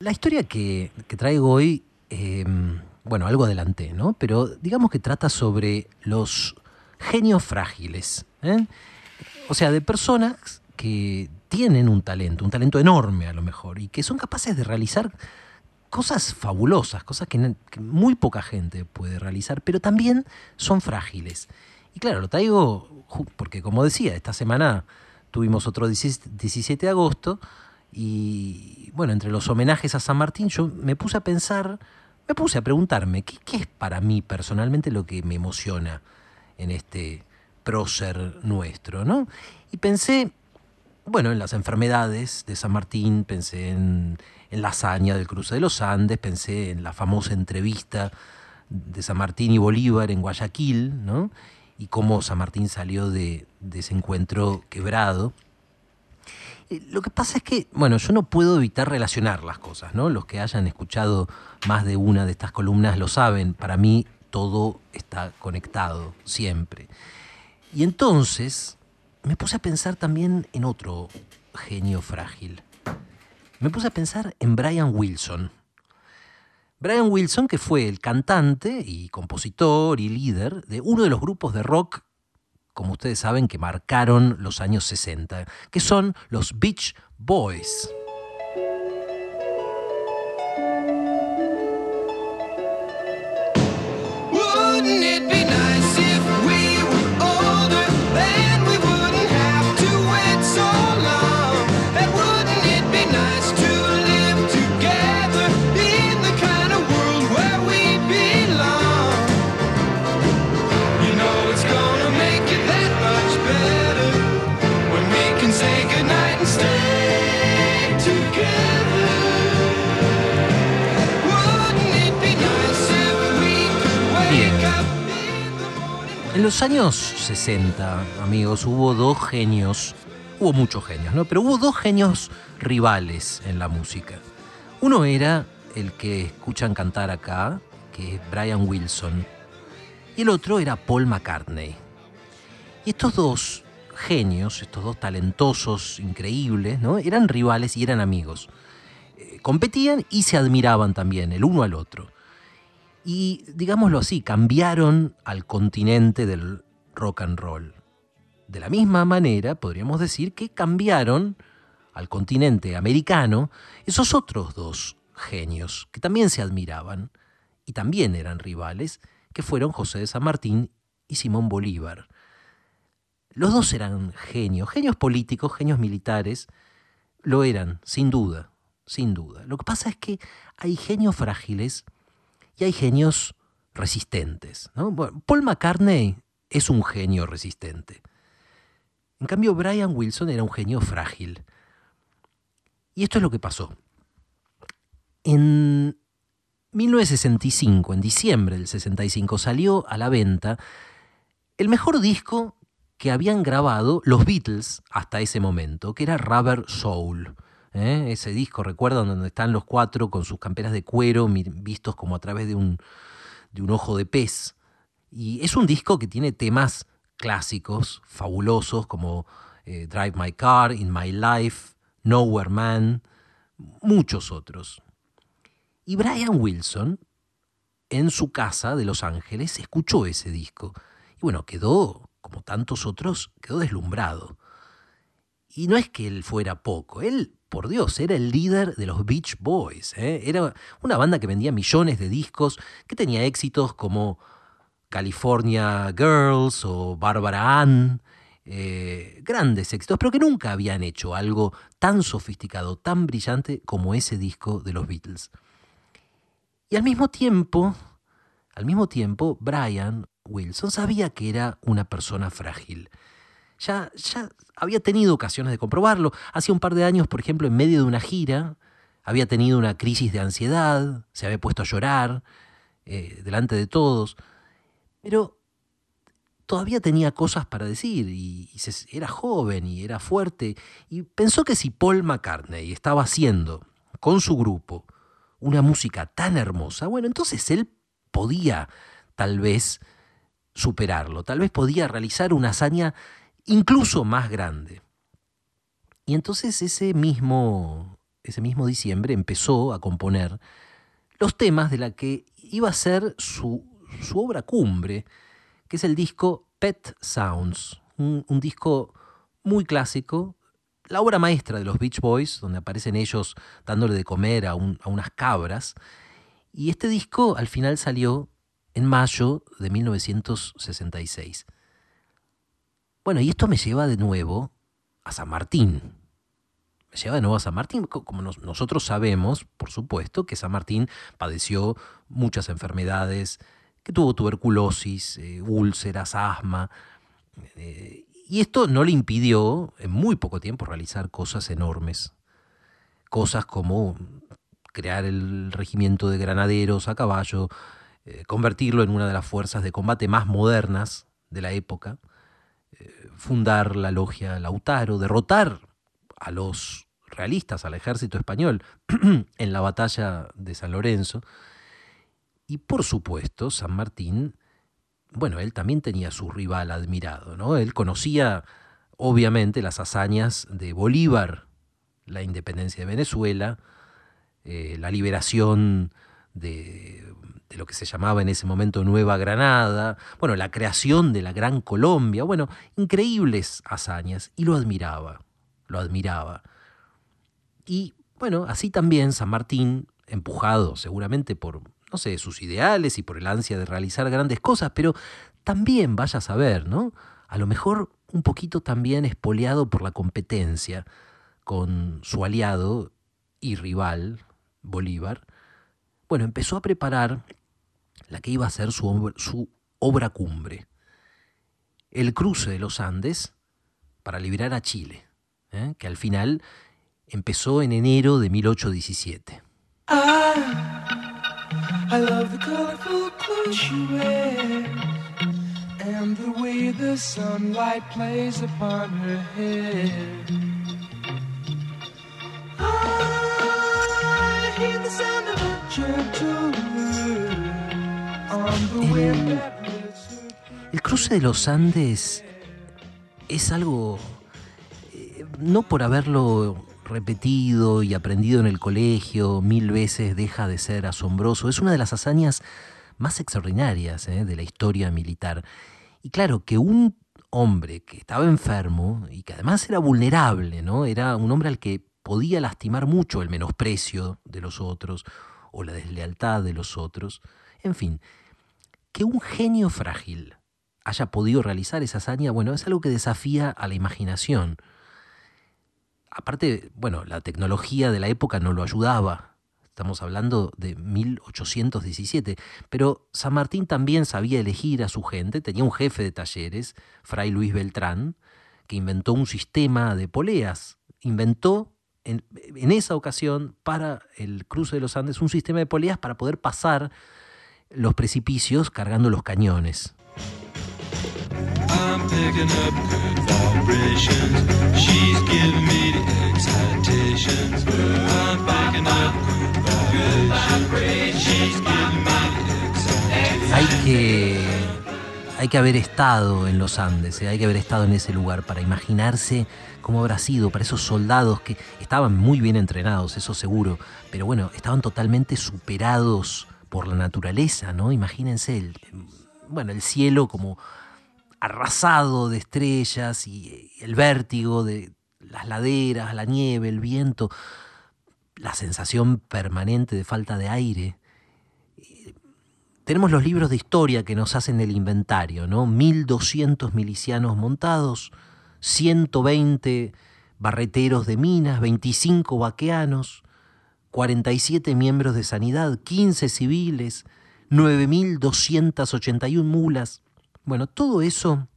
La historia que, traigo hoy, eh, bueno, algo adelanté, ¿no? Pero digamos que trata sobre los genios frágiles. ¿eh? O sea, de personas que tienen un talento, un talento enorme a lo mejor, y que son capaces de realizar cosas fabulosas, cosas que muy poca gente puede realizar, pero también son frágiles. Y claro, lo traigo porque, como decía, esta semana tuvimos otro 17 de agosto, y bueno, entre los homenajes a San Martín, yo me puse a pensar, me puse a preguntarme, ¿qué, qué es para mí personalmente lo que me emociona en este prócer nuestro? ¿no? Y pensé, bueno, en las enfermedades de San Martín, pensé en, en la hazaña del cruce de los Andes, pensé en la famosa entrevista de San Martín y Bolívar en Guayaquil, ¿no? y cómo San Martín salió de, de ese encuentro quebrado. Lo que pasa es que, bueno, yo no puedo evitar relacionar las cosas, ¿no? Los que hayan escuchado más de una de estas columnas lo saben. Para mí todo está conectado, siempre. Y entonces me puse a pensar también en otro genio frágil. Me puse a pensar en Brian Wilson. Brian Wilson, que fue el cantante y compositor y líder de uno de los grupos de rock como ustedes saben, que marcaron los años 60, que son los Beach Boys. Los años 60, amigos, hubo dos genios, hubo muchos genios, ¿no? Pero hubo dos genios rivales en la música. Uno era el que escuchan cantar acá, que es Brian Wilson, y el otro era Paul McCartney. Y estos dos genios, estos dos talentosos, increíbles, ¿no? Eran rivales y eran amigos. Eh, competían y se admiraban también el uno al otro y, digámoslo así, cambiaron al continente del rock and roll. De la misma manera, podríamos decir que cambiaron al continente americano esos otros dos genios que también se admiraban y también eran rivales, que fueron José de San Martín y Simón Bolívar. Los dos eran genios, genios políticos, genios militares, lo eran, sin duda, sin duda. Lo que pasa es que hay genios frágiles y hay genios resistentes. Paul McCartney es un genio resistente. En cambio, Brian Wilson era un genio frágil. Y esto es lo que pasó. En 1965, en diciembre del 65, salió a la venta el mejor disco que habían grabado los Beatles hasta ese momento, que era Rubber Soul. ¿Eh? ese disco, recuerdan, donde están los cuatro con sus camperas de cuero vistos como a través de un, de un ojo de pez. Y es un disco que tiene temas clásicos, fabulosos, como eh, Drive My Car, In My Life, Nowhere Man, muchos otros. Y Brian Wilson, en su casa de Los Ángeles, escuchó ese disco. Y bueno, quedó, como tantos otros, quedó deslumbrado. Y no es que él fuera poco, él por Dios, era el líder de los Beach Boys. ¿eh? Era una banda que vendía millones de discos, que tenía éxitos como California Girls o Barbara Ann, eh, grandes éxitos, pero que nunca habían hecho algo tan sofisticado, tan brillante como ese disco de los Beatles. Y al mismo tiempo, al mismo tiempo, Brian Wilson sabía que era una persona frágil ya, ya había tenido ocasiones de comprobarlo. Hace un par de años, por ejemplo, en medio de una gira, había tenido una crisis de ansiedad, se había puesto a llorar eh, delante de todos, pero todavía tenía cosas para decir y, era joven y era fuerte y pensó que si Paul McCartney estaba haciendo con su grupo una música tan hermosa, bueno, entonces él podía tal vez superarlo, tal vez podía realizar una hazaña incluso más grande. Y entonces ese mismo ese mismo diciembre, empezó a componer los temas de la que iba a ser su, obra cumbre, que es el disco Pet Sounds, un, disco muy clásico, la obra maestra de los Beach Boys, donde aparecen ellos dándole de comer a, a unas cabras. Y este disco al final salió en mayo de 1966. Bueno, y esto me lleva de nuevo a San Martín. Me lleva de nuevo a San Martín, como nosotros sabemos, por supuesto, que San Martín padeció muchas enfermedades, que tuvo tuberculosis, eh, úlceras, asma, eh, y esto no le impidió en muy poco tiempo realizar cosas enormes, cosas como crear el regimiento de granaderos a caballo, eh, convertirlo en una de las fuerzas de combate más modernas de la época, fundar la logia Lautaro, derrotar a los realistas, al ejército español, en la batalla de San Lorenzo. Y por supuesto, San Martín, bueno, él también tenía su rival admirado, ¿no? Él conocía, obviamente, las hazañas de Bolívar, la independencia de Venezuela, eh, la liberación de lo que se llamaba en ese momento Nueva Granada, bueno, la creación de la Gran Colombia, bueno, increíbles hazañas, y lo admiraba, lo admiraba. Y bueno, así también San Martín, empujado seguramente por, no sé, sus ideales y por el ansia de realizar grandes cosas, pero también, vaya a saber, ¿no? A lo mejor un poquito también espoleado por la competencia con su aliado y rival, Bolívar, bueno, empezó a preparar la que iba a ser su, obra cumbre, el cruce de los Andes para liberar a Chile, ¿eh? que al final empezó en enero de 1817. I love the colorful clothes and the way the sunlight plays upon her. Gentle el, cruce de los Andes es algo, eh, no por haberlo repetido y aprendido en el colegio mil veces deja de ser asombroso, es una de las hazañas más extraordinarias eh, de la historia militar. Y claro, que un hombre que estaba enfermo y que además era vulnerable, ¿no? Era un hombre al que podía lastimar mucho el menosprecio de los otros o la deslealtad de los otros. En fin, que un genio frágil haya podido realizar esa hazaña, bueno, es algo que desafía a la imaginación. Aparte, bueno, la tecnología de la época no lo ayudaba. Estamos hablando de 1817. Pero San Martín también sabía elegir a su gente. Tenía un jefe de talleres, Fray Luis Beltrán, que inventó un sistema de poleas. Inventó en, en esa ocasión para el cruce de los Andes un sistema de poleas para poder pasar los precipicios cargando los cañones. Hay que, hay que haber estado en los Andes, eh, hay que haber estado en ese lugar para imaginarse cómo habrá sido para esos soldados que estaban muy bien entrenados, eso seguro, pero bueno, estaban totalmente superados por la naturaleza, ¿no? Imagínense el, bueno, el cielo como arrasado de estrellas y el vértigo de las laderas, la nieve, el viento, la sensación permanente de falta de aire. Tenemos los libros de historia que nos hacen el inventario, ¿no? 1200 milicianos montados, 120 barreteros de minas, 25 vaqueanos, 47 miembros de sanidad, 15 civiles, 9.281 mulas. Bueno, todo eso,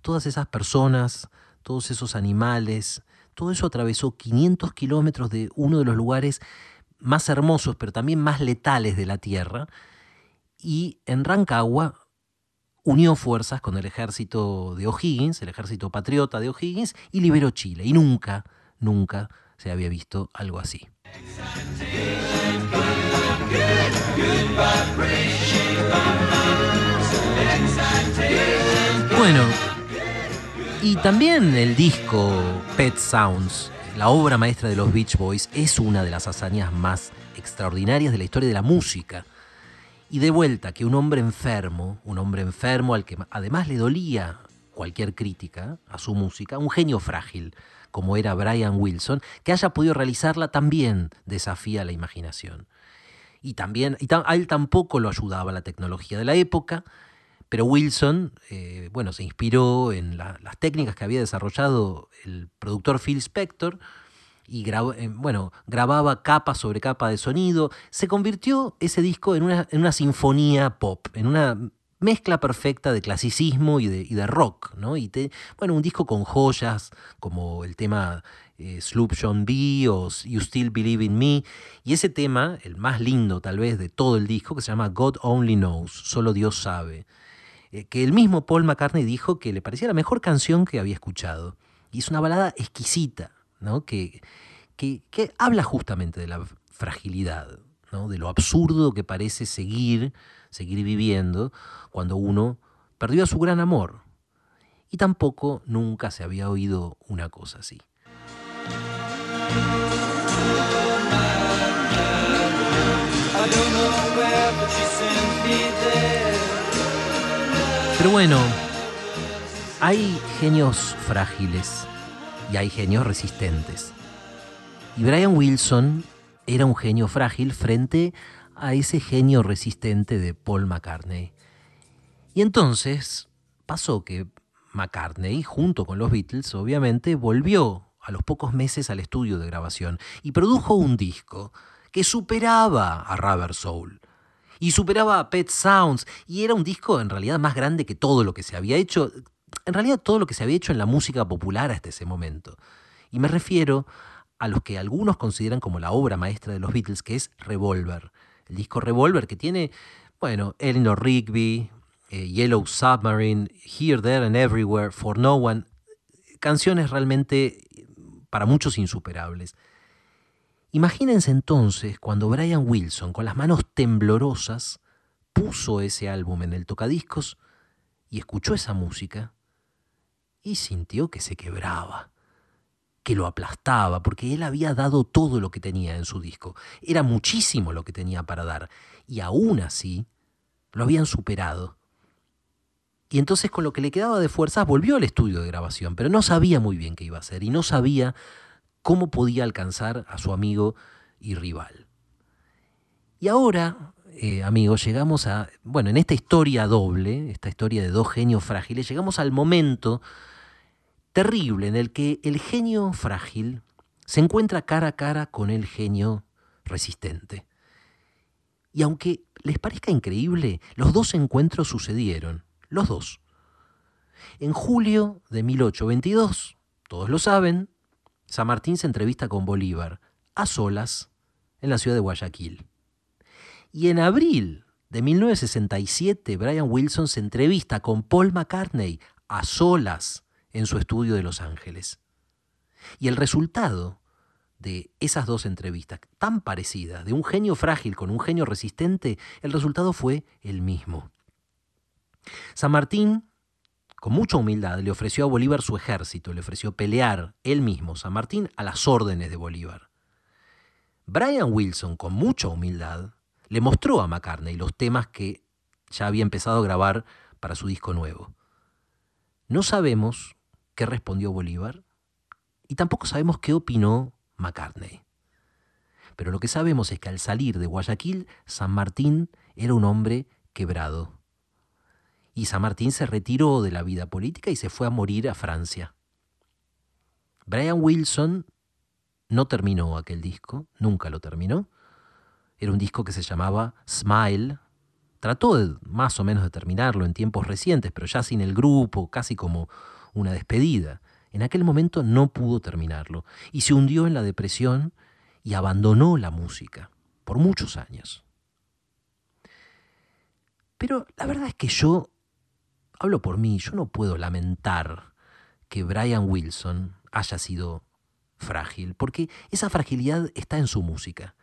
todas esas personas, todos esos animales, todo eso atravesó 500 kilómetros de uno de los lugares más hermosos, pero también más letales de la Tierra, y en Rancagua unió fuerzas con el ejército de O'Higgins, el ejército patriota de O'Higgins, y liberó Chile. Y nunca, nunca se había visto algo así. Bueno, y también el disco Pet Sounds la obra maestra de los Beach Boys es una de las hazañas más extraordinarias de la historia de la música. Y de vuelta, que un hombre enfermo, un hombre enfermo al que además le dolía cualquier crítica a su música, un genio frágil, como era Brian Wilson, que haya podido realizarla también desafía la imaginación. Y también, a él tampoco lo ayudaba la tecnología de la época, pero Wilson, eh, bueno, se inspiró en las técnicas que había desarrollado el productor Phil Spector y eh, bueno, grababa capa sobre capa de sonido. Se convirtió ese disco en una, en una sinfonía pop, en una mezcla perfecta de clasicismo y de, y de rock, ¿no? Y bueno, un disco con joyas como el tema eh, Sloop John B o You Still Believe in Me, y ese tema, el más lindo tal vez de todo el disco, que se llama God Only Knows, solo Dios sabe, eh, que el mismo Paul McCartney dijo que le parecía la mejor canción que había escuchado. Y es una balada exquisita, que, que, habla justamente de la fragilidad, de lo absurdo que parece seguir seguir viviendo cuando uno perdió a su gran amor. Y tampoco nunca se había oído una cosa así. Pero bueno, hay genios frágiles y hay genios resistentes. Y Brian Wilson era un genio frágil frente a ese genio resistente de Paul McCartney. Y entonces pasó que McCartney, junto con los Beatles, obviamente, volvió a los pocos meses al estudio de grabación y produjo un disco que superaba a Rubber Soul y superaba a Pet Sounds y era un disco en realidad más grande que todo lo que se había hecho, en realidad todo lo que se había hecho en la música popular hasta ese momento. Y me refiero a los que algunos consideran como la obra maestra de los Beatles, que es Revolver el disco Revolver, que tiene, bueno, Eleanor Rigby, eh, Yellow Submarine, Here, There and Everywhere, For No One, canciones realmente para muchos insuperables. Imagínense entonces cuando Brian Wilson, con las manos temblorosas, puso ese álbum en el tocadiscos y escuchó esa música y sintió que se quebraba que lo aplastaba, porque él había dado todo lo que tenía en su disco. Era muchísimo lo que tenía para dar. Y aún así, lo habían superado. Y entonces con lo que le quedaba de fuerzas volvió al estudio de grabación, pero no sabía muy bien qué iba a hacer y no sabía cómo podía alcanzar a su amigo y rival. Y ahora, eh, amigos, llegamos a, bueno, en esta historia doble, esta historia de dos genios frágiles, llegamos al momento terrible en el que el genio frágil se encuentra cara a cara con el genio resistente. Y aunque les parezca increíble, los dos encuentros sucedieron, los dos. En julio de 1822, todos lo saben, San Martín se entrevista con Bolívar, a solas, en la ciudad de Guayaquil. Y en abril de 1967, Brian Wilson se entrevista con Paul McCartney, a solas, en su estudio de Los Ángeles. Y el resultado de esas dos entrevistas tan parecidas, de un genio frágil con un genio resistente, el resultado fue el mismo. San Martín, con mucha humildad, le ofreció a Bolívar su ejército, le ofreció pelear él mismo, San Martín, a las órdenes de Bolívar. Brian Wilson, con mucha humildad, le mostró a McCartney los temas que ya había empezado a grabar para su disco nuevo. No sabemos qué respondió Bolívar y tampoco sabemos qué opinó McCartney. Pero lo que sabemos es que al salir de Guayaquil, San Martín era un hombre quebrado. Y San Martín se retiró de la vida política y se fue a morir a Francia. Brian Wilson no terminó aquel disco, nunca lo terminó. Era un disco que se llamaba Smile. Trató de, más o menos de terminarlo en tiempos recientes, pero ya sin el grupo, casi como una despedida. En aquel momento no pudo terminarlo y se hundió en la depresión y abandonó la música por muchos años. Pero la verdad es que yo, hablo por mí, yo no puedo lamentar que Brian Wilson haya sido frágil, porque esa fragilidad está en su música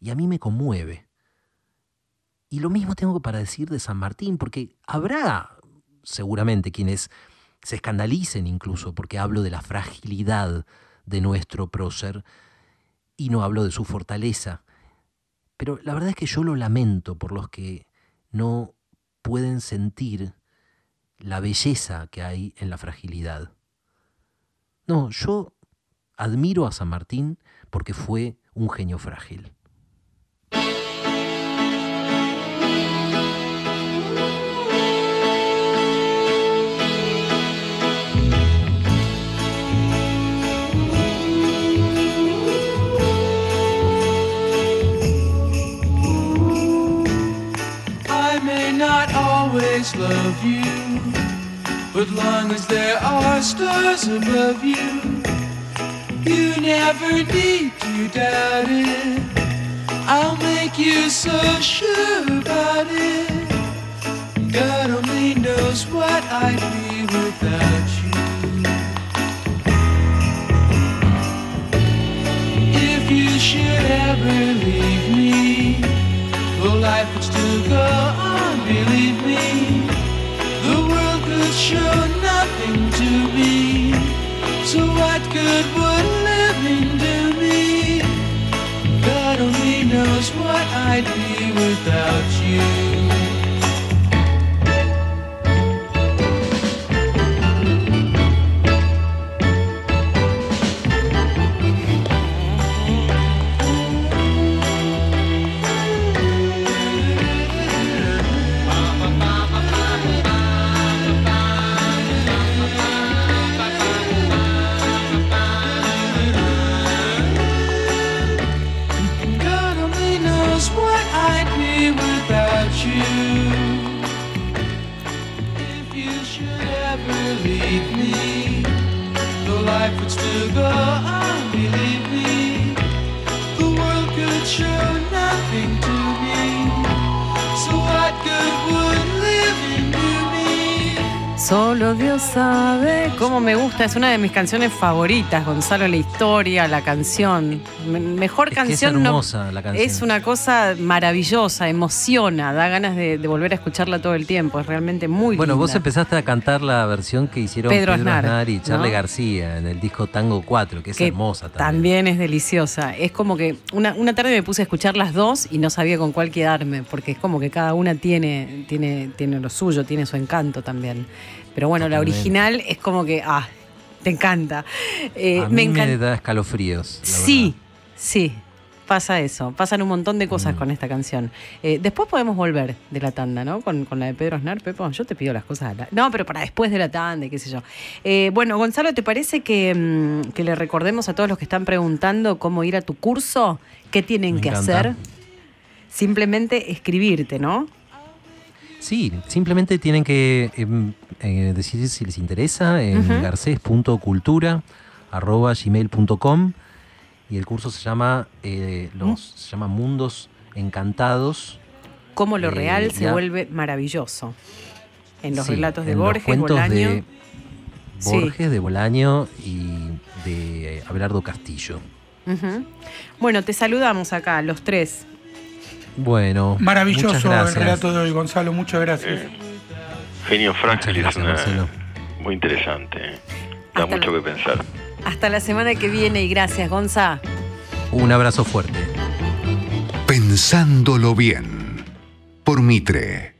y a mí me conmueve. Y lo mismo tengo para decir de San Martín, porque habrá seguramente quienes se escandalicen incluso porque hablo de la fragilidad de nuestro prócer, y no hablo de su fortaleza, pero la verdad es que yo lo lamento por los que no pueden sentir la belleza que hay en la fragilidad. No, yo admiro a San Martín porque fue un genio frágil. Love you. But long as there are stars above you, you never need to doubt it. I'll make you so sure about it. God only knows what I'd be Solo Dios sabe cómo me gusta. Es una de mis canciones favoritas, Gonzalo, la historia, la canción. Me- mejor Es que es canción no- hermosa la canción. Es una cosa maravillosa, emociona, da ganas de, de volver a escucharla todo el tiempo. Es realmente muy Bueno, vos linda. empezaste a cantar la versión que hicieron Pedro Pedro, Aznar, Aznar, y Charlie ¿no? García en el disco Tango 4, que es que hermosa también. También es deliciosa. Es como que una, una tarde me puse a escuchar las dos y no sabía con cuál quedarme, porque es como que cada una tiene, tiene, tiene lo suyo, tiene su encanto también. Pero bueno, la original es como que, ah, te encanta. Eh, a mí me, encanta. da escalofríos. la Sí, sí, pasa eso. Pasan un montón de cosas Mm. con esta canción. Eh, después podemos volver de la tanda, ¿no? Con, con la de Pedro Aznar, Pepo. Yo te pido las cosas. a la- No, pero para después de la tanda y qué sé yo. Eh, bueno, Gonzalo, ¿te parece que, mm, que le recordemos a todos los que están preguntando cómo ir a tu curso? ¿Qué tienen Me que encanta. hacer? Simplemente escribirte, ¿no? Sí, simplemente tienen que em, eh, decir si les interesa en Ujú. garces.cultura.gmail.com y el curso se llama, eh, los, Mm. se llama Mundos Encantados. Cómo lo Eh, real se ya- vuelve maravilloso. En los Sí, relatos de en los Borges, cuentos Bolaño. de Sí. Borges, de Bolaño y de Abelardo Castillo. Bueno, te saludamos acá, los tres. Bueno, Maravilloso muchas el gracias. relato de hoy, Gonzalo. Muchas gracias. Genio Muchas frágil es gracias, una Marcelo. muy interesante. ¿eh? Da Hasta mucho la- que pensar. Hasta la semana que viene y gracias, Gonza. Un abrazo fuerte. Pensándolo bien. Por Mitre.